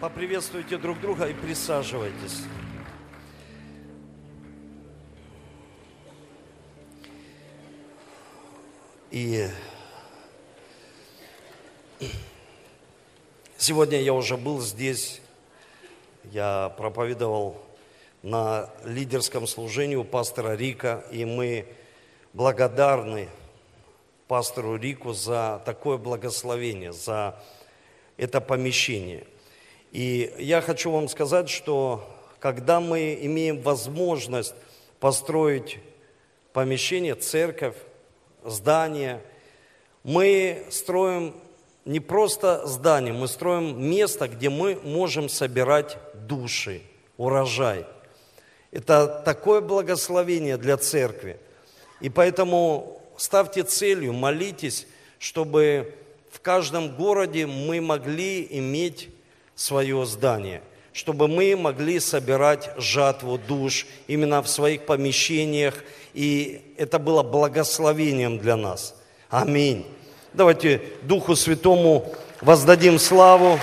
Поприветствуйте друг друга и присаживайтесь. И сегодня я уже был здесь, я проповедовал на лидерском служении у пастора Рика, и мы благодарны пастору Рику за такое благословение, за это помещение. И я хочу вам сказать, что когда мы имеем возможность построить помещение, церковь, здание, мы строим не просто здание, мы строим место, где мы можем собирать души, урожай. Это такое благословение для церкви. И поэтому ставьте целью, молитесь, чтобы в каждом городе мы могли иметь свое здание, чтобы мы могли собирать жатву душ именно в своих помещениях, и это было благословением для нас. Аминь. Давайте Духу Святому воздадим славу,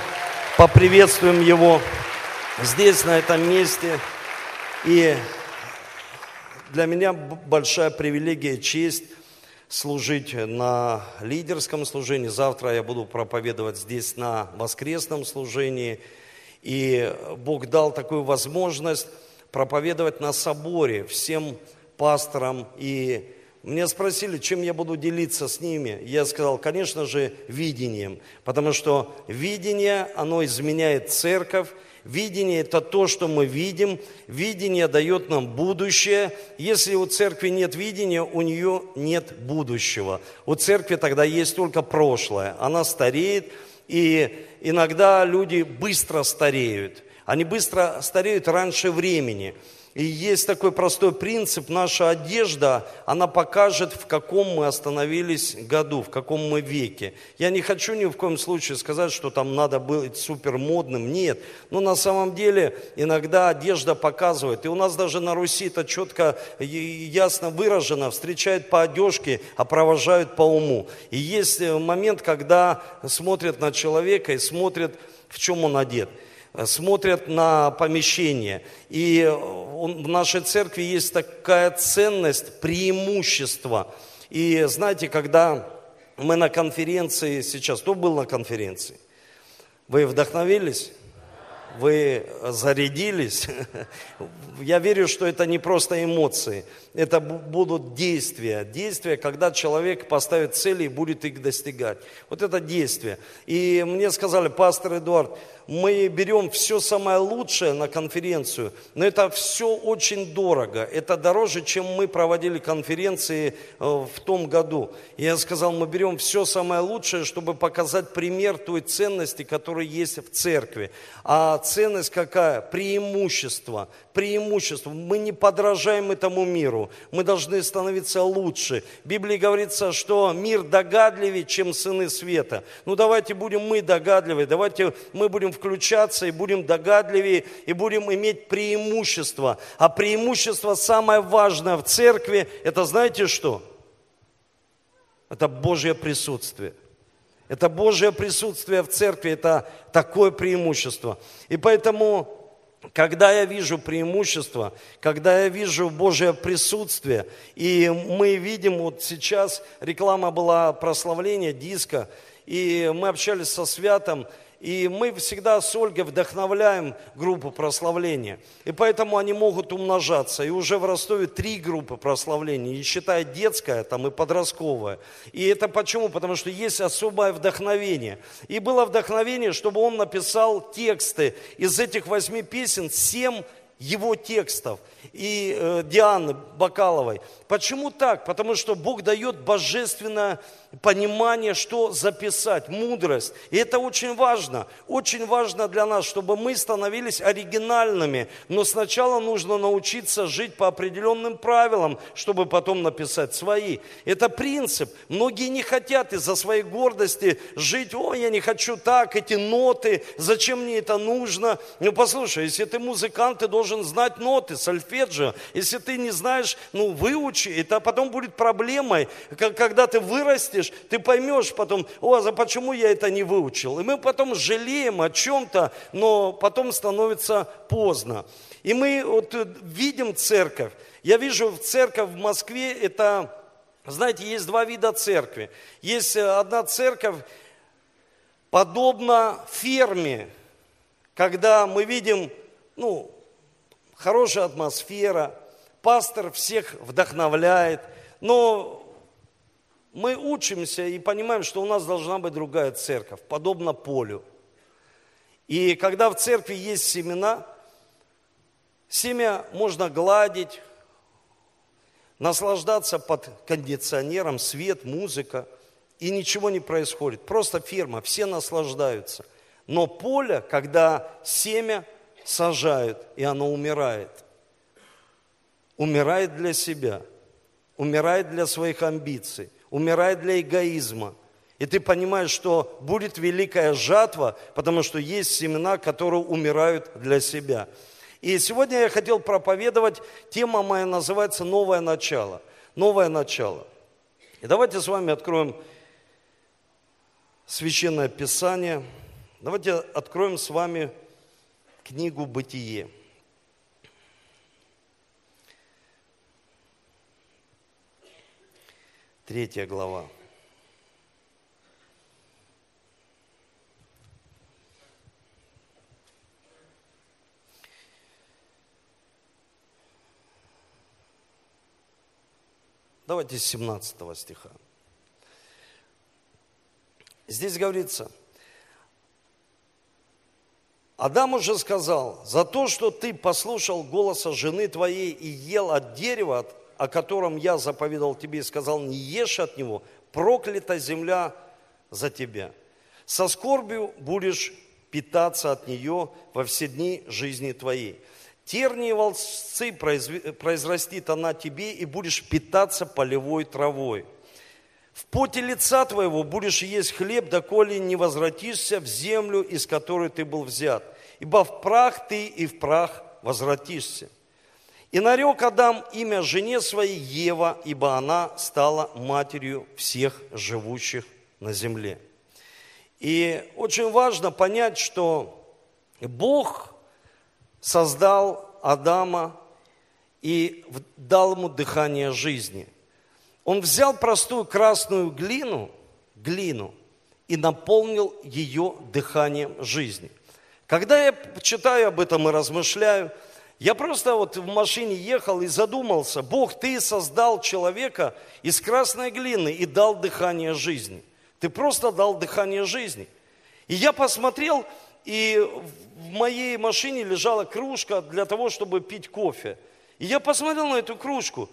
поприветствуем Его здесь, на этом месте. И для меня большая привилегия, честь служить на лидерском служении. Завтра я буду проповедовать здесь на воскресном служении. И Бог дал такую возможность проповедовать на соборе всем пасторам. И мне спросили, чем я буду делиться с ними. Я сказал, конечно же, видением. Потому что видение, оно изменяет церковь, Видение – это то, что мы видим. Видение дает нам будущее. Если у церкви нет видения, у нее нет будущего. У церкви тогда есть только прошлое. Она стареет, и иногда люди быстро стареют. Они быстро стареют раньше времени – и есть такой простой принцип, наша одежда, она покажет, в каком мы остановились году, в каком мы веке. Я не хочу ни в коем случае сказать, что там надо быть супер модным, нет. Но на самом деле иногда одежда показывает. И у нас даже на Руси это четко, ясно выражено, встречают по одежке, а провожают по уму. И есть э, момент, когда смотрят на человека и смотрят, в чем он одет смотрят на помещение. И в нашей церкви есть такая ценность, преимущество. И знаете, когда мы на конференции сейчас, кто был на конференции? Вы вдохновились? Вы зарядились? Я верю, что это не просто эмоции, это будут действия. Действия, когда человек поставит цели и будет их достигать. Вот это действие. И мне сказали, пастор Эдуард, мы берем все самое лучшее на конференцию, но это все очень дорого. Это дороже, чем мы проводили конференции э, в том году. И я сказал, мы берем все самое лучшее, чтобы показать пример той ценности, которая есть в церкви. А ценность какая? Преимущество. Преимущество. Мы не подражаем этому миру. Мы должны становиться лучше. В Библии говорится, что мир догадливее, чем сыны света. Ну давайте будем мы догадливые, давайте мы будем включаться и будем догадливее, и будем иметь преимущество. А преимущество самое важное в церкви, это знаете что? Это Божье присутствие. Это Божье присутствие в церкви, это такое преимущество. И поэтому когда я вижу преимущество, когда я вижу Божье присутствие, и мы видим, вот сейчас реклама была прославления диска, и мы общались со Святом, и мы всегда с Ольгой вдохновляем группу прославления. И поэтому они могут умножаться. И уже в Ростове три группы прославления, не считая детская там, и подростковая. И это почему? Потому что есть особое вдохновение. И было вдохновение, чтобы он написал тексты. Из этих восьми песен семь его текстов и э, Дианы Бакаловой. Почему так? Потому что Бог дает божественное понимание, что записать, мудрость. И это очень важно. Очень важно для нас, чтобы мы становились оригинальными. Но сначала нужно научиться жить по определенным правилам, чтобы потом написать свои. Это принцип. Многие не хотят из-за своей гордости жить, ой, я не хочу так, эти ноты, зачем мне это нужно? Ну, послушай, если ты музыкант, ты должен знать ноты, сольфеджио. Если ты не знаешь, ну, выучи выучи, это потом будет проблемой. Когда ты вырастешь, ты поймешь потом, о, а почему я это не выучил? И мы потом жалеем о чем-то, но потом становится поздно. И мы вот видим церковь. Я вижу церковь в Москве, это, знаете, есть два вида церкви. Есть одна церковь, подобно ферме, когда мы видим, ну, хорошая атмосфера, пастор всех вдохновляет, но мы учимся и понимаем, что у нас должна быть другая церковь, подобно полю. И когда в церкви есть семена, семя можно гладить, наслаждаться под кондиционером, свет, музыка, и ничего не происходит. Просто фирма, все наслаждаются. Но поле, когда семя сажают, и оно умирает, умирает для себя, умирает для своих амбиций, умирает для эгоизма. И ты понимаешь, что будет великая жатва, потому что есть семена, которые умирают для себя. И сегодня я хотел проповедовать, тема моя называется «Новое начало». Новое начало. И давайте с вами откроем Священное Писание. Давайте откроем с вами книгу «Бытие». Третья глава. Давайте с 17 стиха. Здесь говорится, Адам уже сказал, за то, что ты послушал голоса жены твоей и ел от дерева, о котором я заповедал тебе и сказал, не ешь от него, проклята земля за тебя. Со скорбью будешь питаться от нее во все дни жизни твоей. Тернии волцы произрастит она тебе, и будешь питаться полевой травой. В поте лица твоего будешь есть хлеб, доколе не возвратишься в землю, из которой ты был взят. Ибо в прах ты и в прах возвратишься. И нарек Адам имя жене своей Ева, ибо она стала матерью всех живущих на земле. И очень важно понять, что Бог создал Адама и дал ему дыхание жизни. Он взял простую красную глину, глину и наполнил ее дыханием жизни. Когда я читаю об этом и размышляю, я просто вот в машине ехал и задумался, Бог, ты создал человека из красной глины и дал дыхание жизни. Ты просто дал дыхание жизни. И я посмотрел, и в моей машине лежала кружка для того, чтобы пить кофе. И я посмотрел на эту кружку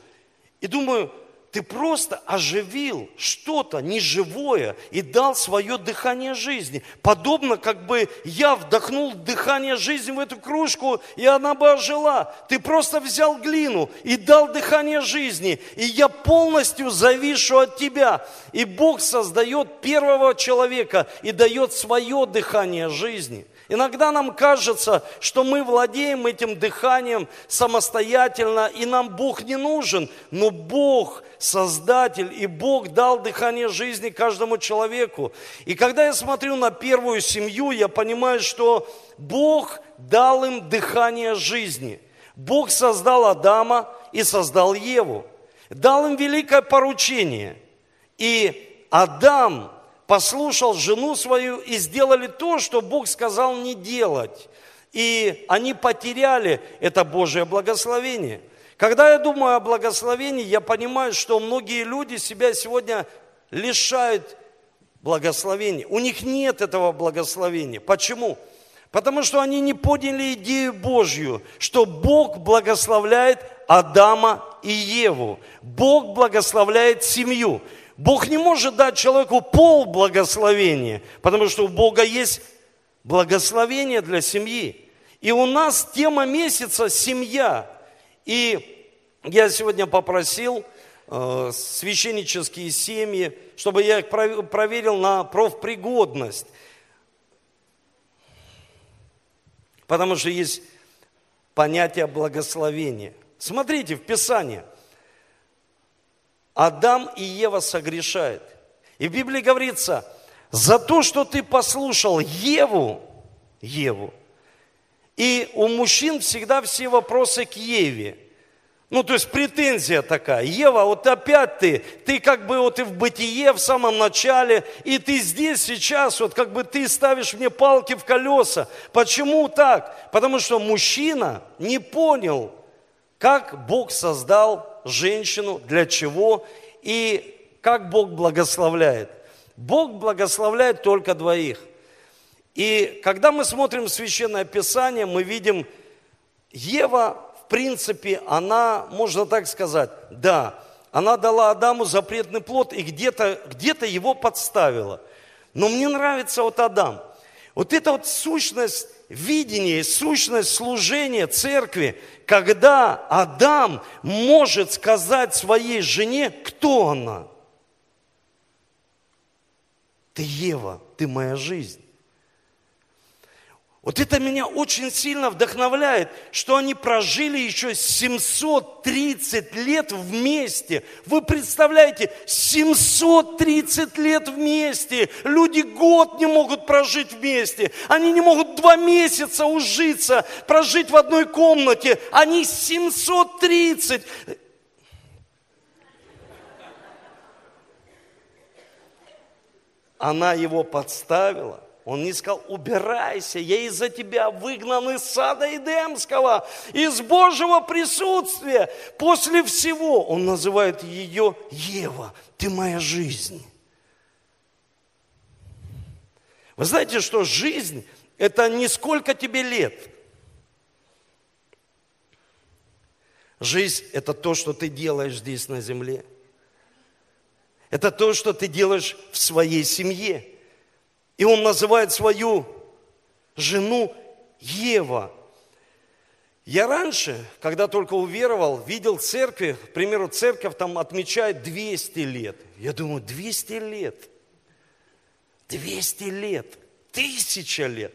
и думаю, ты просто оживил что-то неживое и дал свое дыхание жизни. Подобно, как бы я вдохнул дыхание жизни в эту кружку, и она бы ожила. Ты просто взял глину и дал дыхание жизни, и я полностью завишу от тебя. И Бог создает первого человека и дает свое дыхание жизни. Иногда нам кажется, что мы владеем этим дыханием самостоятельно, и нам Бог не нужен. Но Бог Создатель, и Бог дал дыхание жизни каждому человеку. И когда я смотрю на первую семью, я понимаю, что Бог дал им дыхание жизни. Бог создал Адама и создал Еву. Дал им великое поручение. И Адам послушал жену свою и сделали то, что Бог сказал не делать. И они потеряли это Божье благословение. Когда я думаю о благословении, я понимаю, что многие люди себя сегодня лишают благословения. У них нет этого благословения. Почему? Потому что они не поняли идею Божью, что Бог благословляет Адама и Еву. Бог благословляет семью. Бог не может дать человеку пол благословения, потому что у Бога есть благословение для семьи. И у нас тема месяца – семья. И я сегодня попросил э, священнические семьи, чтобы я их проверил на профпригодность. Потому что есть понятие благословения. Смотрите в Писании – Адам и Ева согрешают. И в Библии говорится, за то, что ты послушал Еву, Еву, и у мужчин всегда все вопросы к Еве. Ну, то есть претензия такая. Ева, вот опять ты, ты как бы вот и в бытие в самом начале, и ты здесь сейчас, вот как бы ты ставишь мне палки в колеса. Почему так? Потому что мужчина не понял, как Бог создал женщину, для чего и как Бог благословляет. Бог благословляет только двоих. И когда мы смотрим Священное Писание, мы видим, Ева принципе, она, можно так сказать, да, она дала Адаму запретный плод и где-то где его подставила. Но мне нравится вот Адам. Вот эта вот сущность видения, сущность служения церкви, когда Адам может сказать своей жене, кто она. Ты Ева, ты моя жизнь. Вот это меня очень сильно вдохновляет, что они прожили еще 730 лет вместе. Вы представляете, 730 лет вместе. Люди год не могут прожить вместе. Они не могут два месяца ужиться, прожить в одной комнате. Они 730. Она его подставила – он не сказал, убирайся, я из-за тебя выгнан из сада Эдемского, из Божьего присутствия. После всего он называет ее Ева, ты моя жизнь. Вы знаете, что жизнь – это не сколько тебе лет. Жизнь – это то, что ты делаешь здесь на земле. Это то, что ты делаешь в своей семье. И он называет свою жену Ева. Я раньше, когда только уверовал, видел церкви, к примеру, церковь там отмечает 200 лет. Я думаю, 200 лет, 200 лет, тысяча лет,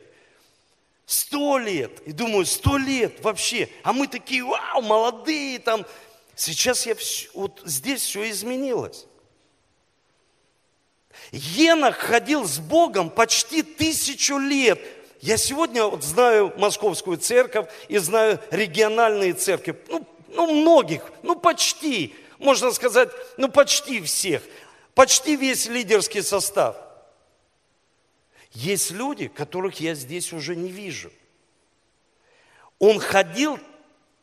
100 лет. И думаю, 100 лет вообще. А мы такие, вау, молодые там. Сейчас я, вот здесь все изменилось. Енах ходил с Богом почти тысячу лет. Я сегодня вот знаю московскую церковь и знаю региональные церкви. Ну, ну, многих, ну, почти, можно сказать, ну, почти всех. Почти весь лидерский состав. Есть люди, которых я здесь уже не вижу. Он ходил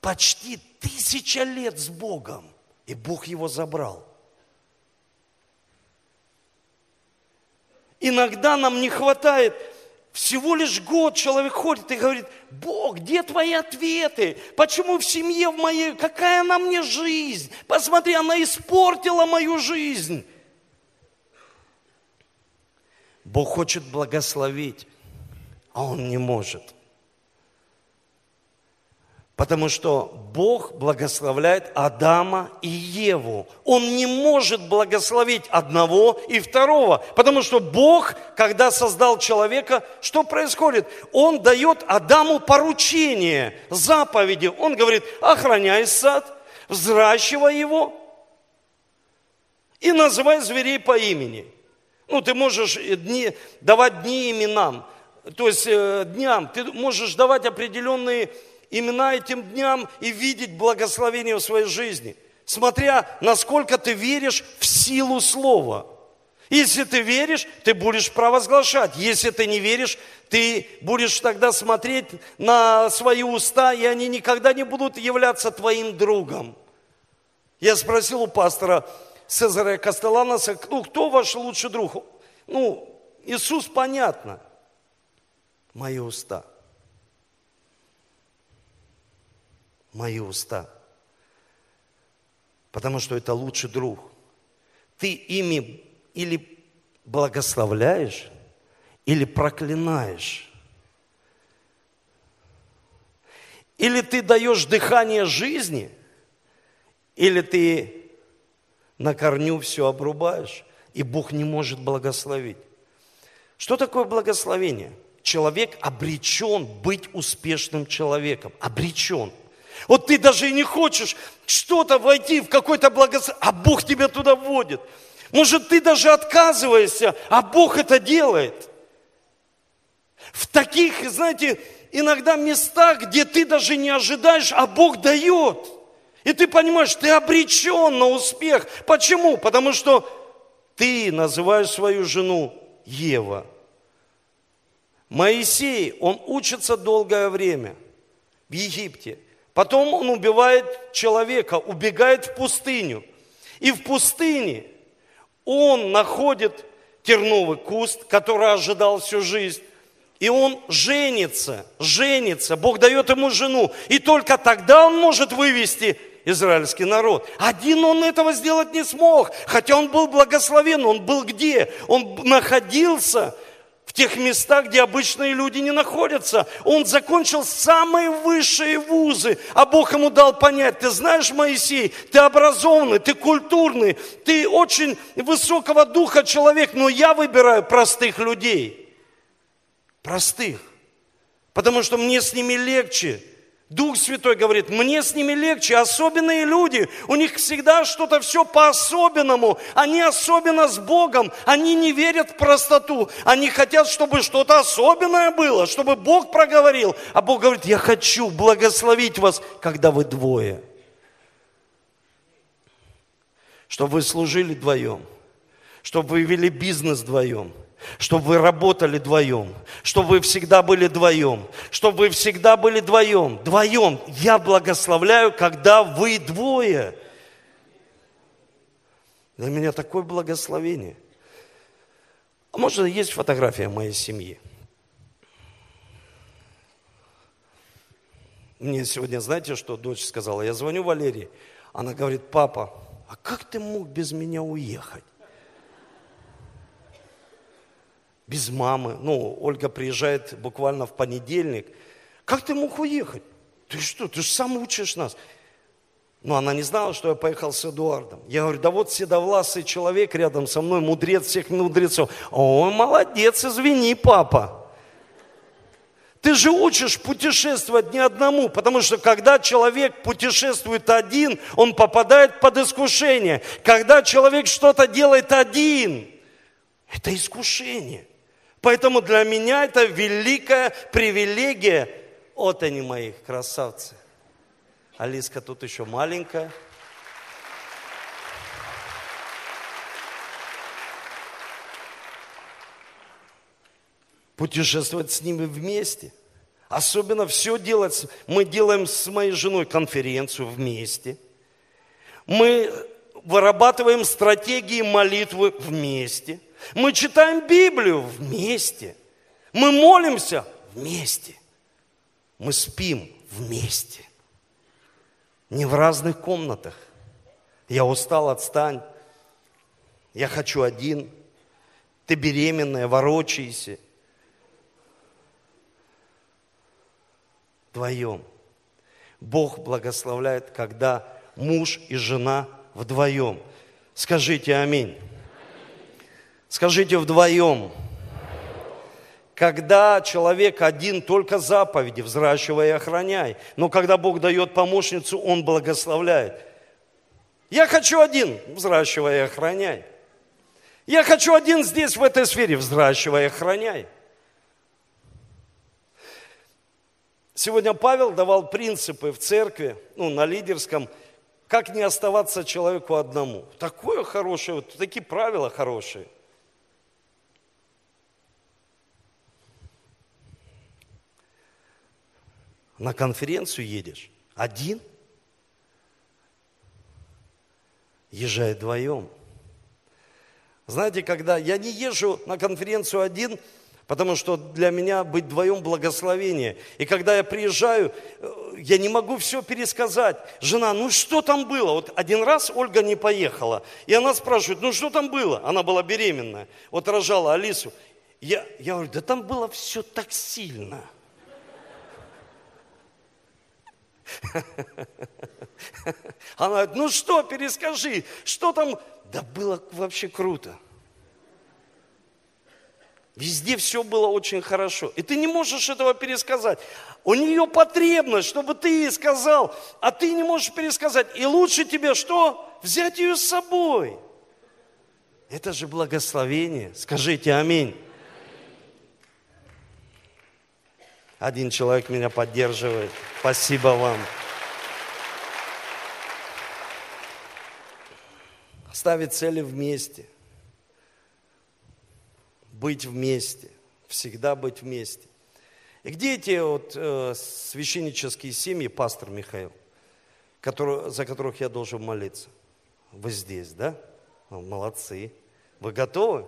почти тысяча лет с Богом, и Бог его забрал. Иногда нам не хватает всего лишь год человек ходит и говорит, Бог, где твои ответы? Почему в семье в моей, какая она мне жизнь? Посмотри, она испортила мою жизнь. Бог хочет благословить, а Он не может. Потому что Бог благословляет Адама и Еву. Он не может благословить одного и второго. Потому что Бог, когда создал человека, что происходит? Он дает Адаму поручение, заповеди. Он говорит, охраняй сад, взращивай его и называй зверей по имени. Ну, ты можешь дни, давать дни именам, то есть э, дням. Ты можешь давать определенные имена этим дням и видеть благословение в своей жизни, смотря насколько ты веришь в силу слова. Если ты веришь, ты будешь провозглашать. Если ты не веришь, ты будешь тогда смотреть на свои уста, и они никогда не будут являться твоим другом. Я спросил у пастора Цезаря Кастеланаса, ну, кто ваш лучший друг? Ну, Иисус, понятно. Мои уста. Мои уста. Потому что это лучший друг. Ты ими или благословляешь, или проклинаешь. Или ты даешь дыхание жизни, или ты на корню все обрубаешь, и Бог не может благословить. Что такое благословение? Человек обречен быть успешным человеком. Обречен. Вот ты даже и не хочешь что-то войти в какой-то благословение, а Бог тебя туда вводит. Может, ты даже отказываешься, а Бог это делает. В таких, знаете, иногда местах, где ты даже не ожидаешь, а Бог дает. И ты понимаешь, ты обречен на успех. Почему? Потому что ты называешь свою жену Ева. Моисей, он учится долгое время в Египте. Потом он убивает человека, убегает в пустыню. И в пустыне он находит терновый куст, который ожидал всю жизнь. И он женится, женится. Бог дает ему жену. И только тогда он может вывести израильский народ. Один он этого сделать не смог. Хотя он был благословен. Он был где? Он находился тех местах, где обычные люди не находятся. Он закончил самые высшие вузы, а Бог ему дал понять, ты знаешь, Моисей, ты образованный, ты культурный, ты очень высокого духа человек, но я выбираю простых людей. Простых. Потому что мне с ними легче. Дух Святой говорит, мне с ними легче, особенные люди, у них всегда что-то все по-особенному, они особенно с Богом, они не верят в простоту, они хотят, чтобы что-то особенное было, чтобы Бог проговорил, а Бог говорит, я хочу благословить вас, когда вы двое, чтобы вы служили вдвоем, чтобы вы вели бизнес вдвоем – чтобы вы работали вдвоем, чтобы вы всегда были вдвоем, чтобы вы всегда были вдвоем, вдвоем. Я благословляю, когда вы двое. Для меня такое благословение. А может, есть фотография моей семьи? Мне сегодня, знаете, что дочь сказала? Я звоню Валерии, она говорит, папа, а как ты мог без меня уехать? Без мамы. Ну, Ольга приезжает буквально в понедельник. Как ты мог уехать? Ты что, ты же сам учишь нас. Но она не знала, что я поехал с Эдуардом. Я говорю, да вот седовласый человек рядом со мной, мудрец всех мудрецов. О, молодец, извини, папа. Ты же учишь путешествовать не одному, потому что когда человек путешествует один, он попадает под искушение. Когда человек что-то делает один, это искушение. Поэтому для меня это великая привилегия. Вот они мои красавцы. Алиска тут еще маленькая. Путешествовать с ними вместе. Особенно все делать. Мы делаем с моей женой конференцию вместе. Мы вырабатываем стратегии молитвы вместе – мы читаем Библию вместе. Мы молимся вместе. Мы спим вместе. Не в разных комнатах. Я устал, отстань. Я хочу один. Ты беременная, ворочайся. Вдвоем. Бог благословляет, когда муж и жена вдвоем. Скажите аминь. Скажите вдвоем. Когда человек один, только заповеди, взращивай и охраняй. Но когда Бог дает помощницу, Он благословляет. Я хочу один, взращивай и охраняй. Я хочу один здесь, в этой сфере, взращивай и охраняй. Сегодня Павел давал принципы в церкви, ну, на лидерском, как не оставаться человеку одному. Такое хорошее, вот такие правила хорошие – на конференцию едешь один, езжай вдвоем. Знаете, когда я не езжу на конференцию один, потому что для меня быть вдвоем благословение. И когда я приезжаю, э, я не могу все пересказать. Жена, ну что там было? Вот один раз Ольга не поехала, и она спрашивает, ну что там было? Она была беременная, вот рожала Алису. Я, я говорю, да там было все так сильно – Она говорит, ну что, перескажи, что там? Да было вообще круто. Везде все было очень хорошо. И ты не можешь этого пересказать. У нее потребность, чтобы ты ей сказал, а ты не можешь пересказать. И лучше тебе что? Взять ее с собой. Это же благословение. Скажите аминь. Один человек меня поддерживает. Спасибо вам. Ставить цели вместе. Быть вместе. Всегда быть вместе. И где эти вот э, священнические семьи, пастор Михаил, который, за которых я должен молиться? Вы здесь, да? Молодцы. Вы готовы?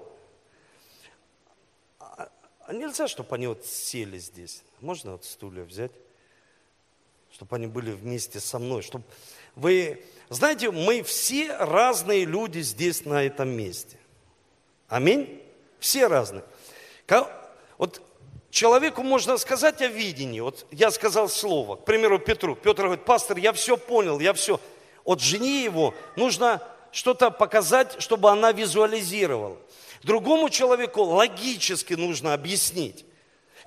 А, а нельзя, чтобы они вот сели здесь? Можно вот стулья взять? Чтобы они были вместе со мной. Чтобы вы... Знаете, мы все разные люди здесь, на этом месте. Аминь? Все разные. Вот Человеку можно сказать о видении. Вот я сказал слово, к примеру, Петру. Петр говорит, пастор, я все понял, я все. От жене его нужно что-то показать, чтобы она визуализировала. Другому человеку логически нужно объяснить.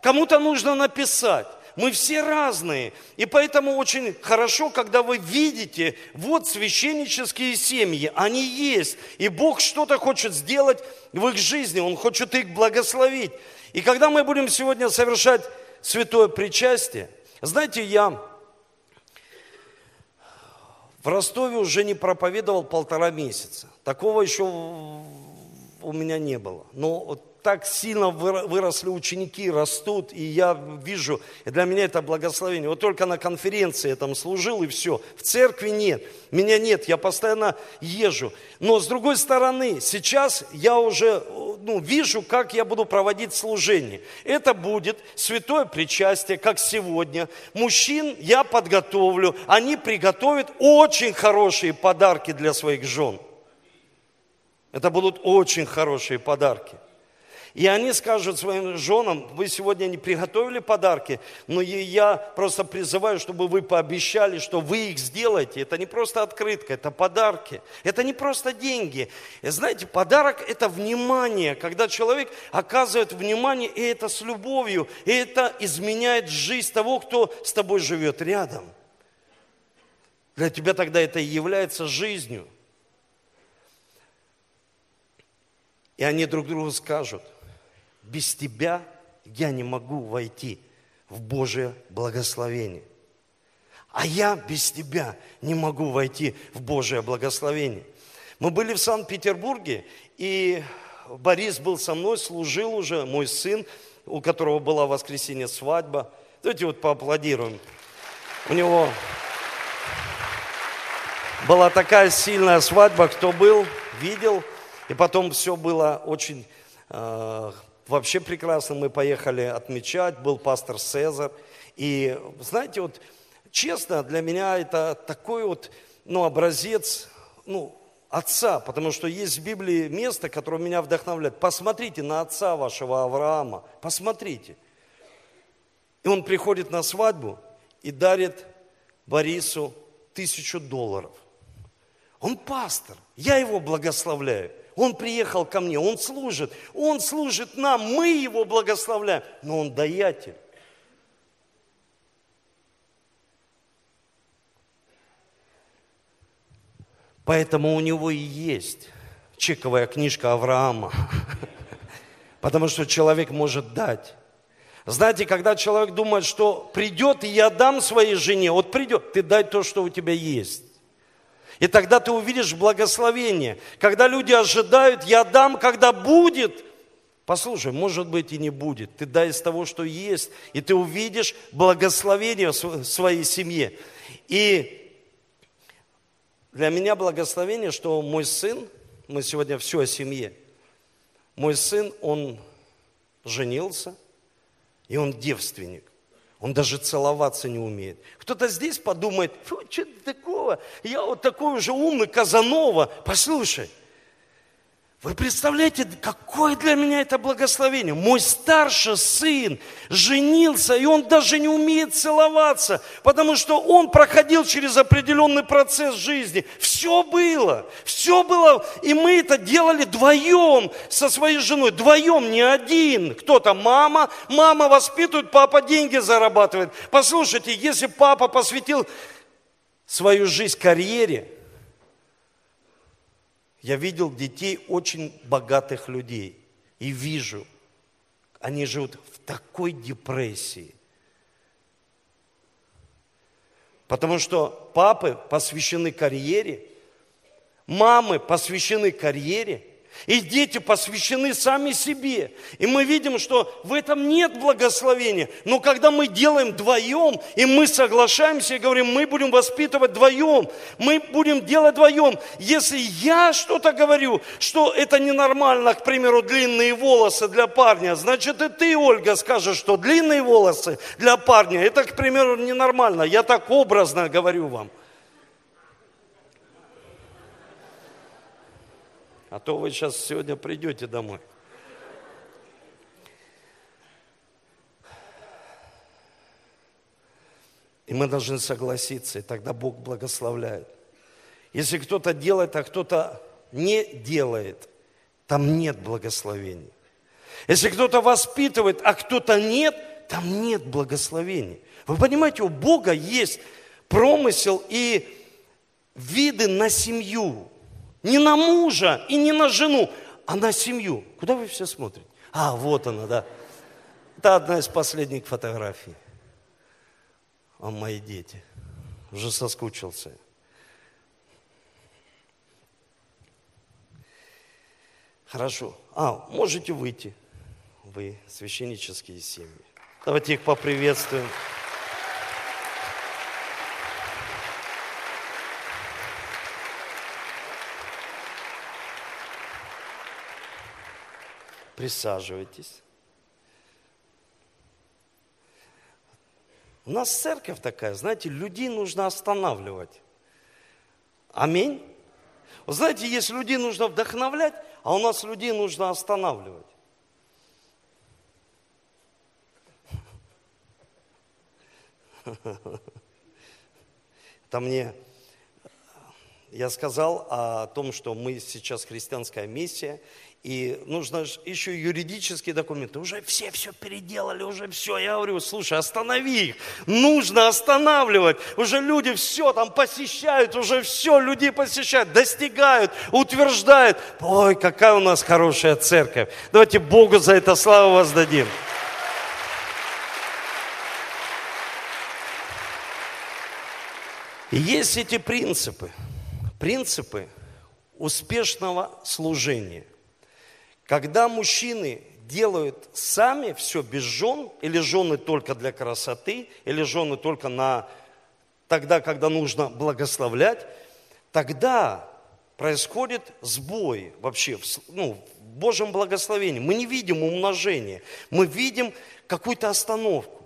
Кому-то нужно написать. Мы все разные. И поэтому очень хорошо, когда вы видите, вот священнические семьи, они есть. И Бог что-то хочет сделать в их жизни, Он хочет их благословить. И когда мы будем сегодня совершать святое причастие, знаете, я в Ростове уже не проповедовал полтора месяца. Такого еще у меня не было. Но вот так сильно выросли ученики, растут, и я вижу, и для меня это благословение. Вот только на конференции я там служил, и все. В церкви нет, меня нет, я постоянно езжу. Но с другой стороны, сейчас я уже ну, вижу, как я буду проводить служение. Это будет святое причастие, как сегодня. Мужчин я подготовлю, они приготовят очень хорошие подарки для своих жен. Это будут очень хорошие подарки. И они скажут своим женам, вы сегодня не приготовили подарки, но я просто призываю, чтобы вы пообещали, что вы их сделаете. Это не просто открытка, это подарки. Это не просто деньги. И знаете, подарок – это внимание, когда человек оказывает внимание, и это с любовью, и это изменяет жизнь того, кто с тобой живет рядом. Для тебя тогда это и является жизнью. И они друг другу скажут – без тебя я не могу войти в Божие благословение. А я без тебя не могу войти в Божие благословение. Мы были в Санкт-Петербурге, и Борис был со мной, служил уже, мой сын, у которого была в воскресенье свадьба. Давайте вот поаплодируем. У него была такая сильная свадьба, кто был, видел. И потом все было очень э, вообще прекрасно. Мы поехали отмечать, был пастор Цезарь. И знаете, вот честно, для меня это такой вот, ну, образец, ну, отца, потому что есть в Библии место, которое меня вдохновляет. Посмотрите на отца вашего Авраама, посмотрите. И он приходит на свадьбу и дарит Борису тысячу долларов. Он пастор, я его благословляю. Он приехал ко мне, Он служит, Он служит нам, мы Его благословляем, но Он даятель. Поэтому у него и есть чековая книжка Авраама. Потому что человек может дать. Знаете, когда человек думает, что придет, и я дам своей жене, вот придет, ты дай то, что у тебя есть. И тогда ты увидишь благословение. Когда люди ожидают, я дам, когда будет. Послушай, может быть и не будет. Ты дай из того, что есть, и ты увидишь благословение в своей семье. И для меня благословение, что мой сын, мы сегодня все о семье, мой сын, он женился, и он девственник. Он даже целоваться не умеет. Кто-то здесь подумает, что такого? Я вот такой уже умный Казанова. Послушай, Вы представляете, какое для меня это благословение? Мой старший сын женился, и он даже не умеет целоваться, потому что он проходил через определенный процесс жизни. Все было, все было, и мы это делали вдвоем со своей женой, вдвоем, не один. Кто-то мама, мама воспитывает, папа деньги зарабатывает. Послушайте, если папа посвятил свою жизнь карьере, я видел детей очень богатых людей и вижу, они живут в такой депрессии. Потому что папы посвящены карьере, мамы посвящены карьере – и дети посвящены сами себе. И мы видим, что в этом нет благословения. Но когда мы делаем вдвоем, и мы соглашаемся и говорим, мы будем воспитывать вдвоем, мы будем делать вдвоем. Если я что-то говорю, что это ненормально, к примеру, длинные волосы для парня, значит и ты, Ольга, скажешь, что длинные волосы для парня, это, к примеру, ненормально. Я так образно говорю вам. А то вы сейчас сегодня придете домой. И мы должны согласиться, и тогда Бог благословляет. Если кто-то делает, а кто-то не делает, там нет благословения. Если кто-то воспитывает, а кто-то нет, там нет благословения. Вы понимаете, у Бога есть промысел и виды на семью. Не на мужа и не на жену, а на семью. Куда вы все смотрите? А, вот она, да. Это одна из последних фотографий. А мои дети. Уже соскучился. Хорошо. А, можете выйти. Вы священнические семьи. Давайте их поприветствуем. Присаживайтесь. У нас церковь такая, знаете, людей нужно останавливать. Аминь. Вы знаете, есть людей нужно вдохновлять, а у нас людей нужно останавливать. Это мне, я сказал о том, что мы сейчас христианская миссия, и нужно еще юридические документы. Уже все все переделали, уже все. Я говорю, слушай, останови их. Нужно останавливать. Уже люди все там посещают, уже все люди посещают, достигают, утверждают. Ой, какая у нас хорошая церковь. Давайте Богу за это славу воздадим. И есть эти принципы. Принципы успешного служения – когда мужчины делают сами все без жен, или жены только для красоты, или жены только на тогда, когда нужно благословлять, тогда происходит сбой вообще ну, в Божьем благословении. Мы не видим умножения, мы видим какую-то остановку.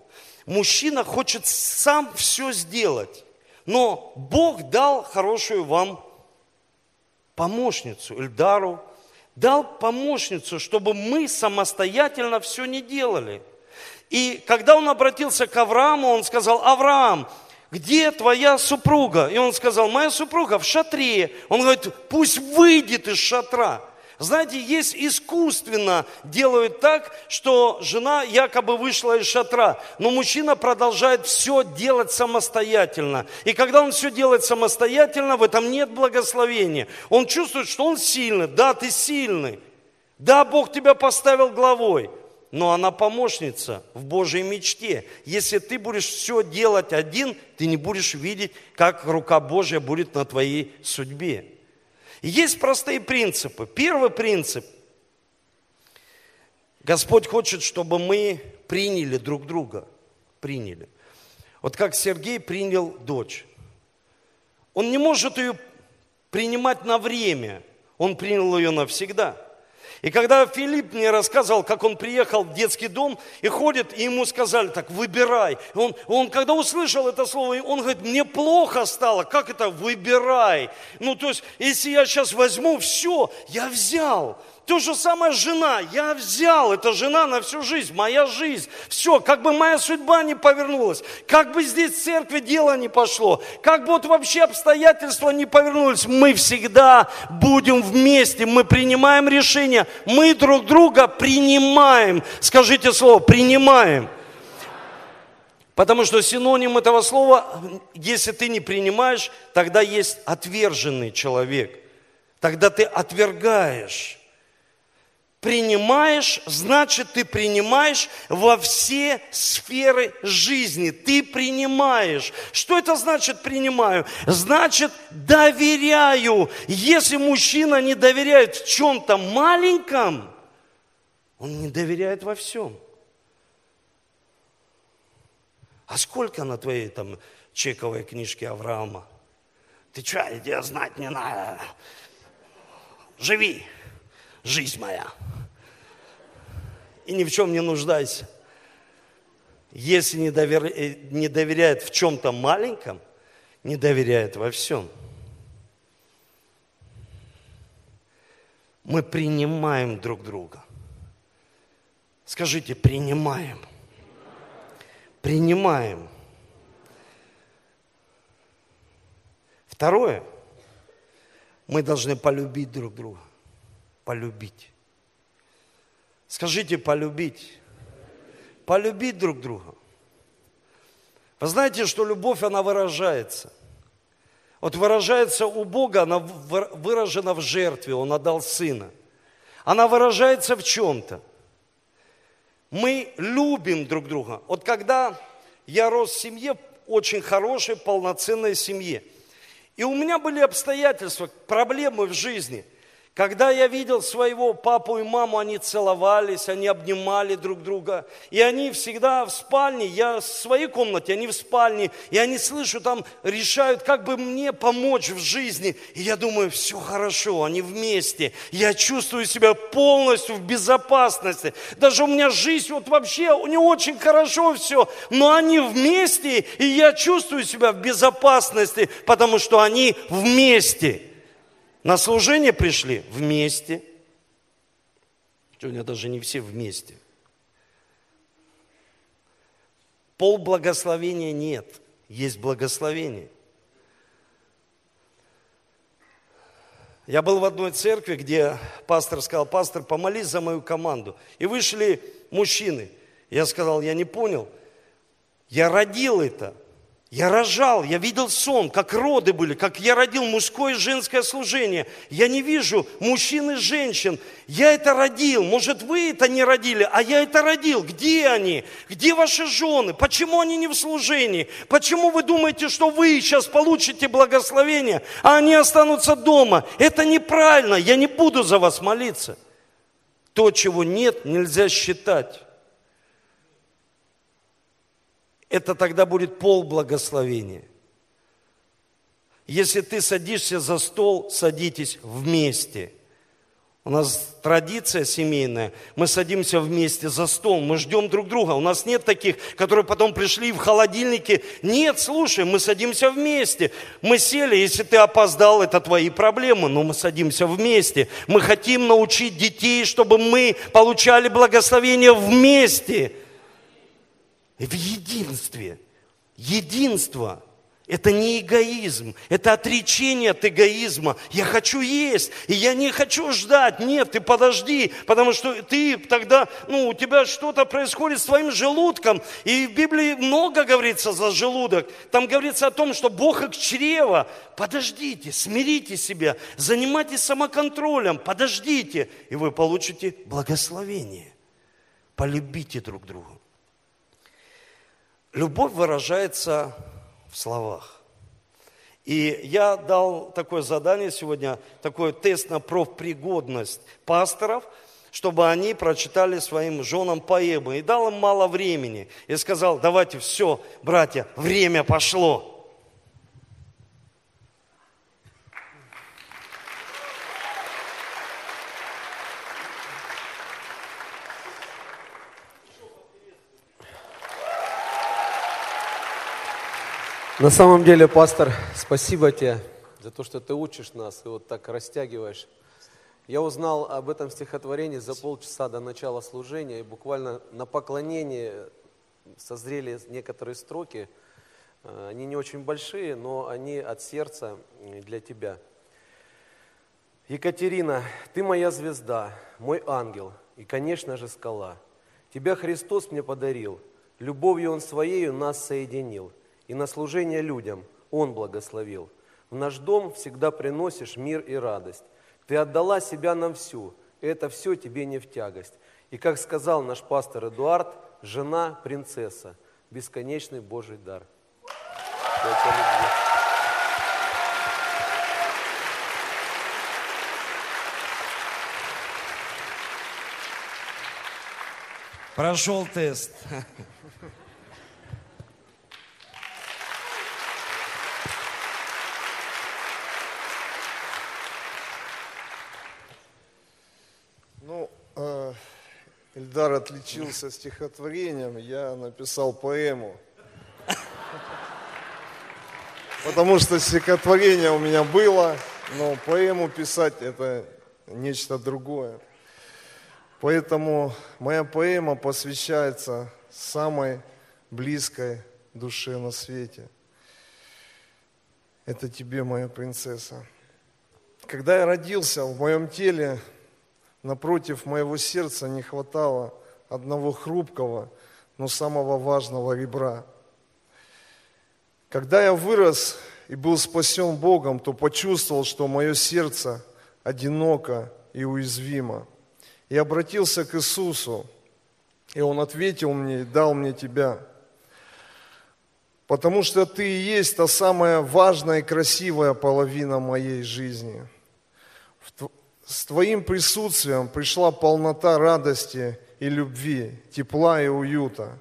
Мужчина хочет сам все сделать, но Бог дал хорошую вам помощницу, Эльдару, дал помощницу, чтобы мы самостоятельно все не делали. И когда он обратился к Аврааму, он сказал, Авраам, где твоя супруга? И он сказал, моя супруга в шатре. Он говорит, пусть выйдет из шатра. Знаете, есть искусственно делают так, что жена якобы вышла из шатра, но мужчина продолжает все делать самостоятельно. И когда он все делает самостоятельно, в этом нет благословения. Он чувствует, что он сильный. Да, ты сильный. Да, Бог тебя поставил главой. Но она помощница в Божьей мечте. Если ты будешь все делать один, ты не будешь видеть, как рука Божья будет на твоей судьбе. Есть простые принципы. Первый принцип. Господь хочет, чтобы мы приняли друг друга. Приняли. Вот как Сергей принял дочь. Он не может ее принимать на время. Он принял ее навсегда. И когда Филипп мне рассказывал, как он приехал в детский дом и ходит, и ему сказали так, выбирай. Он, он когда услышал это слово, он говорит, мне плохо стало, как это выбирай? Ну, то есть, если я сейчас возьму все, я взял. То же самое жена. Я взял, это жена на всю жизнь, моя жизнь. Все, как бы моя судьба не повернулась, как бы здесь в церкви дело не пошло, как бы вот вообще обстоятельства не повернулись, мы всегда будем вместе, мы принимаем решения, мы друг друга принимаем. Скажите слово, принимаем. Потому что синоним этого слова, если ты не принимаешь, тогда есть отверженный человек. Тогда ты отвергаешь принимаешь, значит, ты принимаешь во все сферы жизни. Ты принимаешь. Что это значит принимаю? Значит, доверяю. Если мужчина не доверяет в чем-то маленьком, он не доверяет во всем. А сколько на твоей там чековой книжке Авраама? Ты что, я знать не надо. Живи жизнь моя. И ни в чем не нуждайся. Если не, довер... Э, не доверяет в чем-то маленьком, не доверяет во всем. Мы принимаем друг друга. Скажите, принимаем. Принимаем. Второе, мы должны полюбить друг друга полюбить. Скажите, полюбить. Полюбить друг друга. Вы знаете, что любовь, она выражается. Вот выражается у Бога, она выражена в жертве, Он отдал Сына. Она выражается в чем-то. Мы любим друг друга. Вот когда я рос в семье, очень хорошей, полноценной семье, и у меня были обстоятельства, проблемы в жизни – когда я видел своего папу и маму, они целовались, они обнимали друг друга. И они всегда в спальне, я в своей комнате, они в спальне. И они, слышу, там решают, как бы мне помочь в жизни. И я думаю, все хорошо, они вместе. Я чувствую себя полностью в безопасности. Даже у меня жизнь вот вообще не очень хорошо все. Но они вместе, и я чувствую себя в безопасности, потому что они вместе. На служение пришли вместе. Сегодня даже не все вместе. Пол благословения нет, есть благословение. Я был в одной церкви, где пастор сказал, пастор, помолись за мою команду. И вышли мужчины. Я сказал, я не понял. Я родил это. Я рожал, я видел сон, как роды были, как я родил мужское и женское служение. Я не вижу мужчин и женщин. Я это родил. Может, вы это не родили, а я это родил. Где они? Где ваши жены? Почему они не в служении? Почему вы думаете, что вы сейчас получите благословение, а они останутся дома? Это неправильно. Я не буду за вас молиться. То, чего нет, нельзя считать это тогда будет пол благословения. Если ты садишься за стол, садитесь вместе. У нас традиция семейная, мы садимся вместе за стол, мы ждем друг друга. У нас нет таких, которые потом пришли в холодильнике. Нет, слушай, мы садимся вместе. Мы сели, если ты опоздал, это твои проблемы, но мы садимся вместе. Мы хотим научить детей, чтобы мы получали благословение вместе в единстве. Единство – это не эгоизм, это отречение от эгоизма. Я хочу есть, и я не хочу ждать. Нет, ты подожди, потому что ты тогда, ну, у тебя что-то происходит с твоим желудком. И в Библии много говорится за желудок. Там говорится о том, что Бог их чрева. Подождите, смирите себя, занимайтесь самоконтролем, подождите, и вы получите благословение. Полюбите друг друга. Любовь выражается в словах. И я дал такое задание сегодня, такой тест на профпригодность пасторов, чтобы они прочитали своим женам поэмы. И дал им мало времени. И сказал, давайте все, братья, время пошло. На самом деле, пастор, спасибо тебе за то, что ты учишь нас и вот так растягиваешь. Я узнал об этом стихотворении за полчаса до начала служения, и буквально на поклонении созрели некоторые строки. Э, они не очень большие, но они от сердца для тебя. Екатерина, ты моя звезда, мой ангел и, конечно же, скала. Тебя Христос мне подарил, любовью Он своею нас соединил – и на служение людям Он благословил. В наш дом всегда приносишь мир и радость. Ты отдала себя нам всю, и это все тебе не в тягость. И как сказал наш пастор Эдуард, жена – принцесса, бесконечный Божий дар. Я тебя люблю. Прошел тест. Отличился стихотворением, я написал поэму. Потому что стихотворение у меня было, но поэму писать это нечто другое. Поэтому моя поэма посвящается самой близкой душе на свете. Это тебе, моя принцесса. Когда я родился, в моем теле Напротив, моего сердца не хватало одного хрупкого, но самого важного ребра. Когда я вырос и был спасен Богом, то почувствовал, что мое сердце одиноко и уязвимо. И обратился к Иисусу, и Он ответил мне и дал мне Тебя. Потому что Ты и есть та самая важная и красивая половина моей жизни. С Твоим присутствием пришла полнота радости и любви, тепла и уюта.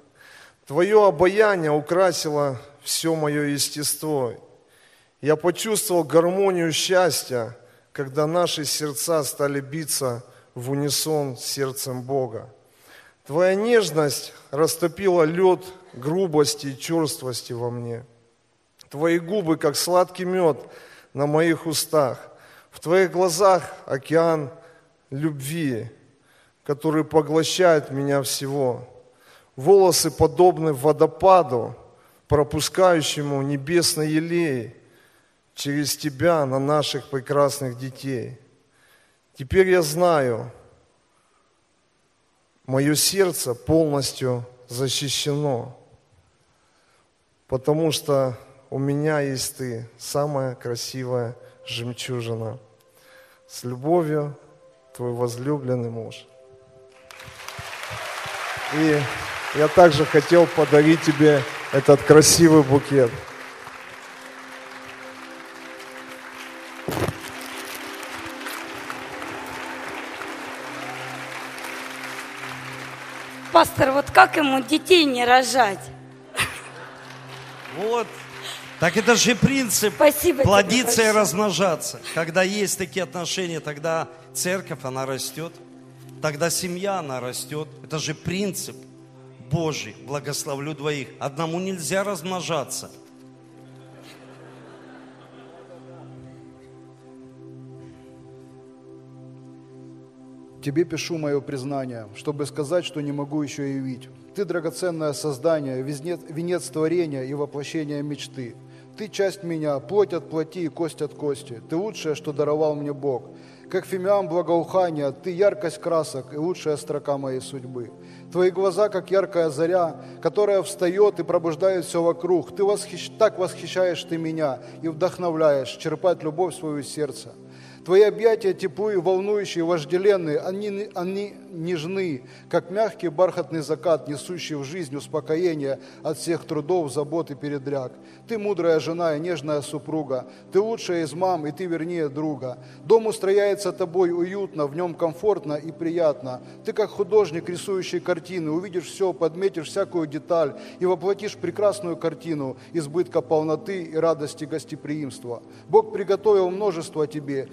Твое обаяние украсило все мое естество. Я почувствовал гармонию счастья, когда наши сердца стали биться в унисон с сердцем Бога. Твоя нежность растопила лед грубости и черствости во мне. Твои губы, как сладкий мед на моих устах. В твоих глазах океан любви, который поглощает меня всего. Волосы подобны водопаду, пропускающему небесный елей через тебя на наших прекрасных детей. Теперь я знаю, мое сердце полностью защищено, потому что у меня есть ты, самая красивая жемчужина. С любовью, твой возлюбленный муж. И я также хотел подарить тебе этот красивый букет. Пастор, вот как ему детей не рожать? Вот, так это же принцип Спасибо плодиться и размножаться. Когда есть такие отношения, тогда церковь, она растет. Тогда семья, она растет. Это же принцип Божий. Благословлю двоих. Одному нельзя размножаться. Тебе пишу мое признание, чтобы сказать, что не могу еще явить. Ты драгоценное создание, венец творения и воплощение мечты – ты часть меня, плоть от плоти и кость от кости. Ты лучшее, что даровал мне Бог. Как фимиам благоухания, ты яркость красок и лучшая строка моей судьбы. Твои глаза, как яркая заря, которая встает и пробуждает все вокруг. Ты восхищ... так восхищаешь ты меня и вдохновляешь черпать любовь в свое сердце. Твои объятия теплые, волнующие, вожделенные, они, они нежны, как мягкий бархатный закат, несущий в жизнь успокоение от всех трудов, забот и передряг. Ты мудрая жена и нежная супруга, ты лучшая из мам, и ты вернее друга. Дом устрояется тобой уютно, в нем комфортно и приятно. Ты как художник, рисующий картины, увидишь все, подметишь всякую деталь и воплотишь прекрасную картину избытка полноты и радости гостеприимства. Бог приготовил множество тебе,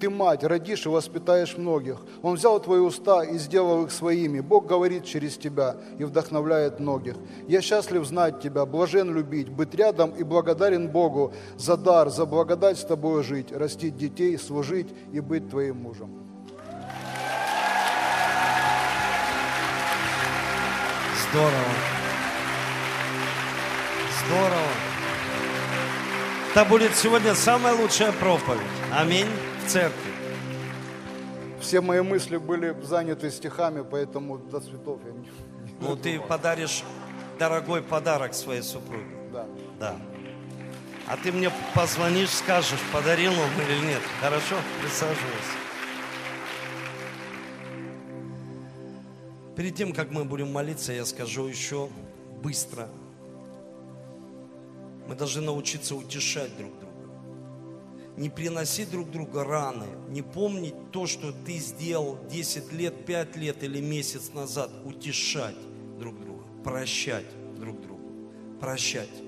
Ты мать, родишь и воспитаешь многих. Он взял твои уста и сделал их своими. Бог говорит через тебя и вдохновляет многих. Я счастлив знать тебя, блажен любить, быть рядом и благодарен Богу за дар, за благодать с тобой жить, растить детей, служить и быть твоим мужем. Здорово. Здорово. Это будет сегодня самая лучшая проповедь. Аминь. Церкви. Все мои мысли были заняты стихами, поэтому до цветов я не... Ну, ты подаришь дорогой подарок своей супруге. Да. Да. А ты мне позвонишь, скажешь, подарил он или нет. Хорошо? Присаживайся. Перед тем, как мы будем молиться, я скажу еще быстро. Мы должны научиться утешать друг друга. Не приносить друг друга раны, не помнить то, что ты сделал 10 лет, 5 лет или месяц назад. Утешать друг друга, прощать друг друга, прощать.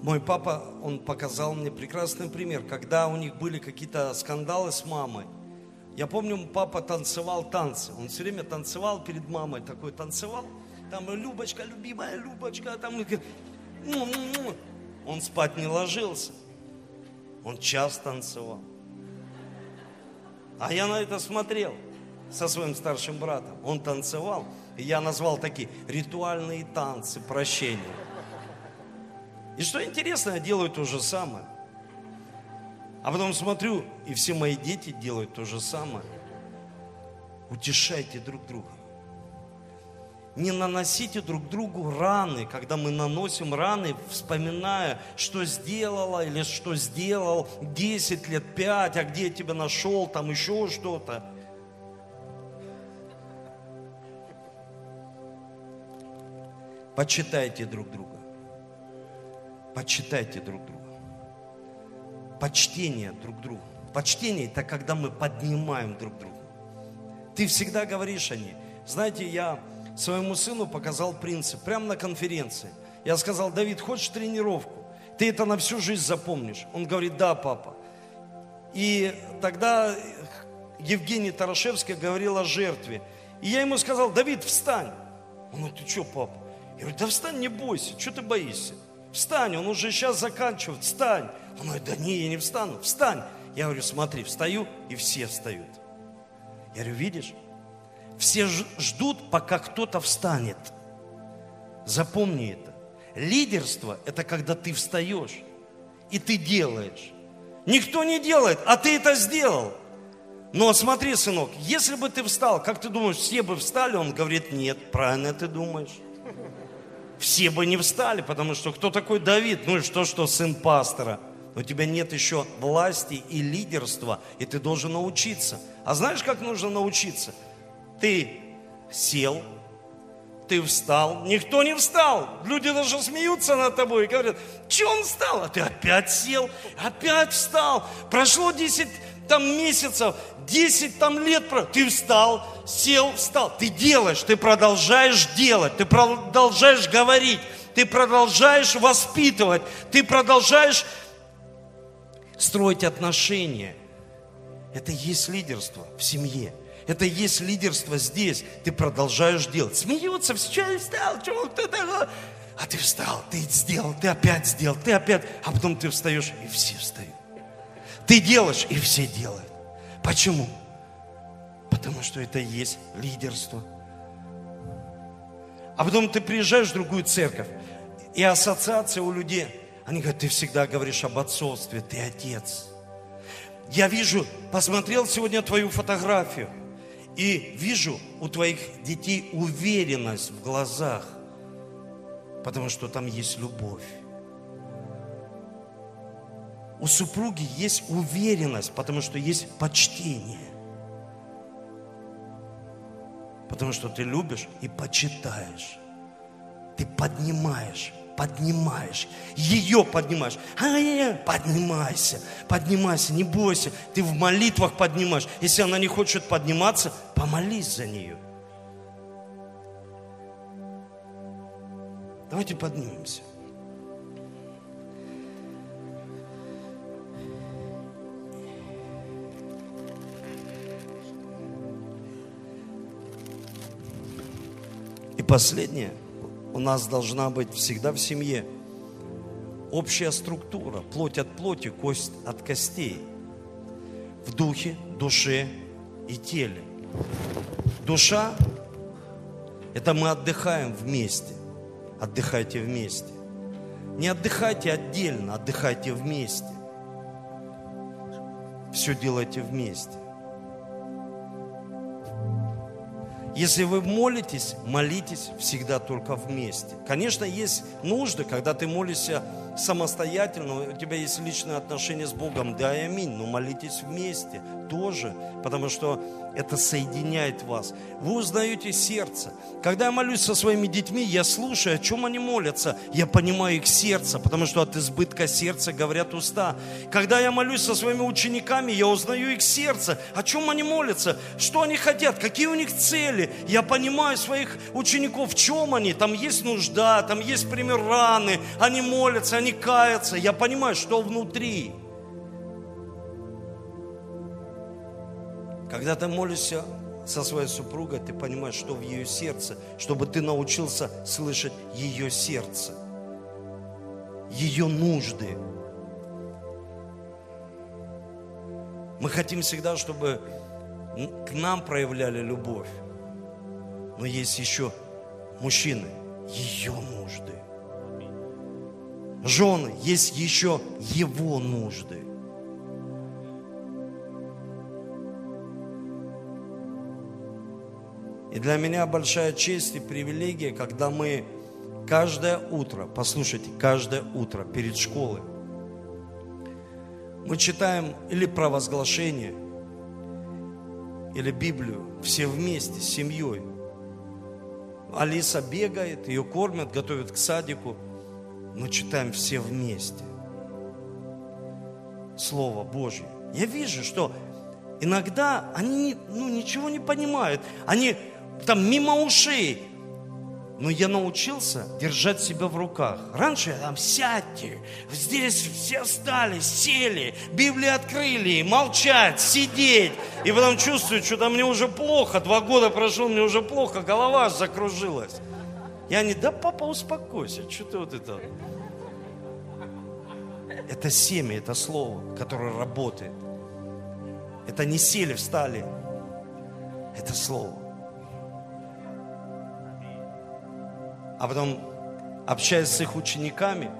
Мой папа, он показал мне прекрасный пример, когда у них были какие-то скандалы с мамой. Я помню, папа танцевал танцы. Он все время танцевал перед мамой, такой танцевал. Там Любочка, любимая Любочка, там ну-ну-ну. Он спать не ложился. Он час танцевал. А я на это смотрел со своим старшим братом. Он танцевал, и я назвал такие ритуальные танцы прощения. И что интересно, я делаю то же самое. А потом смотрю, и все мои дети делают то же самое. Утешайте друг друга. Не наносите друг другу раны, когда мы наносим раны, вспоминая, что сделала или что сделал 10 лет, 5, а где я тебя нашел, там еще что-то. Почитайте друг друга. Почитайте друг друга. Почтение друг другу. Почтение – это когда мы поднимаем друг друга. Ты всегда говоришь о ней. Знаете, я своему сыну показал принцип прямо на конференции. Я сказал, Давид, хочешь тренировку? Ты это на всю жизнь запомнишь. Он говорит, да, папа. И тогда Евгений Тарошевский говорил о жертве. И я ему сказал, Давид, встань. Он говорит, ты что, папа? Я говорю, да встань, не бойся, что ты боишься? Встань, он уже сейчас заканчивает, встань. Он говорит, да не, я не встану, встань. Я говорю, смотри, встаю, и все встают. Я говорю, видишь, все ждут, пока кто-то встанет. Запомни это. Лидерство – это когда ты встаешь, и ты делаешь. Никто не делает, а ты это сделал. Но смотри, сынок, если бы ты встал, как ты думаешь, все бы встали? Он говорит, нет, правильно ты думаешь все бы не встали, потому что кто такой Давид? Ну и что, что сын пастора? У тебя нет еще власти и лидерства, и ты должен научиться. А знаешь, как нужно научиться? Ты сел, ты встал, никто не встал. Люди даже смеются над тобой и говорят, что он встал? А ты опять сел, опять встал. Прошло 10 там месяцев, 10 там лет, ты встал, сел, встал. Ты делаешь, ты продолжаешь делать, ты продолжаешь говорить, ты продолжаешь воспитывать, ты продолжаешь строить отношения. Это и есть лидерство в семье. Это и есть лидерство здесь. Ты продолжаешь делать. Смеются, все, встал, что, кто такой? А ты встал, ты сделал, ты опять сделал, ты опять. А потом ты встаешь, и все встают. Ты делаешь, и все делают. Почему? Потому что это и есть лидерство. А потом ты приезжаешь в другую церковь, и ассоциация у людей, они говорят, ты всегда говоришь об отцовстве, ты отец. Я вижу, посмотрел сегодня твою фотографию, и вижу у твоих детей уверенность в глазах, потому что там есть любовь у супруги есть уверенность, потому что есть почтение. Потому что ты любишь и почитаешь. Ты поднимаешь, поднимаешь, ее поднимаешь. Ай, поднимайся, поднимайся, не бойся. Ты в молитвах поднимаешь. Если она не хочет подниматься, помолись за нее. Давайте поднимемся. И последнее – у нас должна быть всегда в семье общая структура, плоть от плоти, кость от костей. В духе, душе и теле. Душа – это мы отдыхаем вместе. Отдыхайте вместе. Не отдыхайте отдельно, отдыхайте вместе. Все делайте вместе. Если вы молитесь, молитесь всегда только вместе. Конечно, есть нужды, когда ты молишься самостоятельно, у тебя есть личные отношения с Богом, да и аминь, но молитесь вместе тоже, потому что это соединяет вас. Вы узнаете сердце. Когда я молюсь со своими детьми, я слушаю, о чем они молятся. Я понимаю их сердце, потому что от избытка сердца говорят уста. Когда я молюсь со своими учениками, я узнаю их сердце, о чем они молятся, что они хотят, какие у них цели. Я понимаю своих учеников, в чем они. Там есть нужда, там есть пример раны, они молятся, они. Я понимаю, что внутри. Когда ты молишься со своей супругой, ты понимаешь, что в ее сердце, чтобы ты научился слышать ее сердце, ее нужды. Мы хотим всегда, чтобы к нам проявляли любовь. Но есть еще мужчины, ее нужды. Жены, есть еще его нужды. И для меня большая честь и привилегия, когда мы каждое утро, послушайте, каждое утро перед школой, мы читаем или провозглашение, или Библию все вместе с семьей. Алиса бегает, ее кормят, готовят к садику. Мы читаем все вместе. Слово Божье. Я вижу, что иногда они ну, ничего не понимают. Они там мимо ушей. Но я научился держать себя в руках. Раньше я там сядьте, здесь все встали, сели, Библию открыли, молчать, сидеть. И потом чувствую, что-то мне уже плохо, два года прошло, мне уже плохо, голова закружилась. Я не, да папа, успокойся, что ты вот это... Это семя, это слово, которое работает. Это не сели, встали. Это слово. а потом общаясь с их учениками,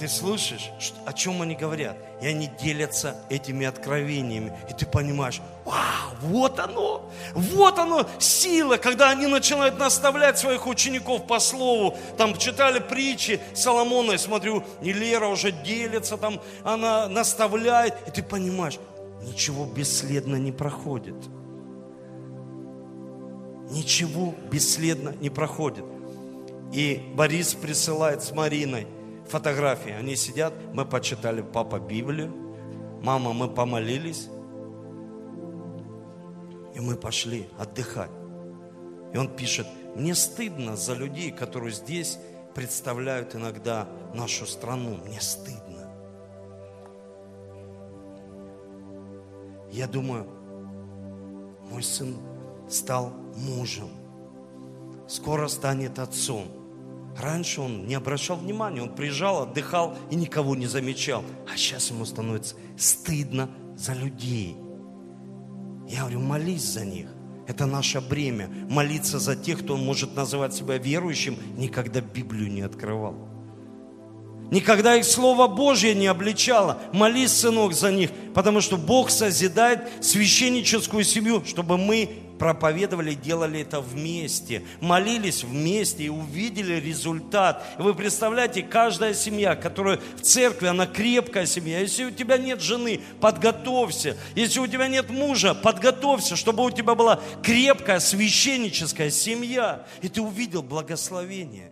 ты слышишь, о чем они говорят, и они делятся этими откровениями, и ты понимаешь, вау, вот оно, вот оно, сила, когда они начинают наставлять своих учеников по слову, там читали притчи Соломона, я смотрю, и Лера уже делится, там она наставляет, и ты понимаешь, ничего бесследно не проходит – ничего бесследно не проходит. И Борис присылает с Мариной фотографии. Они сидят, мы почитали папа Библию, мама, мы помолились, и мы пошли отдыхать. И он пишет, мне стыдно за людей, которые здесь представляют иногда нашу страну. Мне стыдно. Я думаю, мой сын стал мужем. Скоро станет отцом. Раньше он не обращал внимания, он приезжал, отдыхал и никого не замечал. А сейчас ему становится стыдно за людей. Я говорю, молись за них. Это наше бремя. Молиться за тех, кто может называть себя верующим, никогда Библию не открывал. Никогда их Слово Божье не обличало. Молись, сынок, за них, потому что Бог созидает священническую семью, чтобы мы проповедовали, делали это вместе, молились вместе и увидели результат. Вы представляете, каждая семья, которая в церкви, она крепкая семья. Если у тебя нет жены, подготовься. Если у тебя нет мужа, подготовься, чтобы у тебя была крепкая священническая семья. И ты увидел благословение.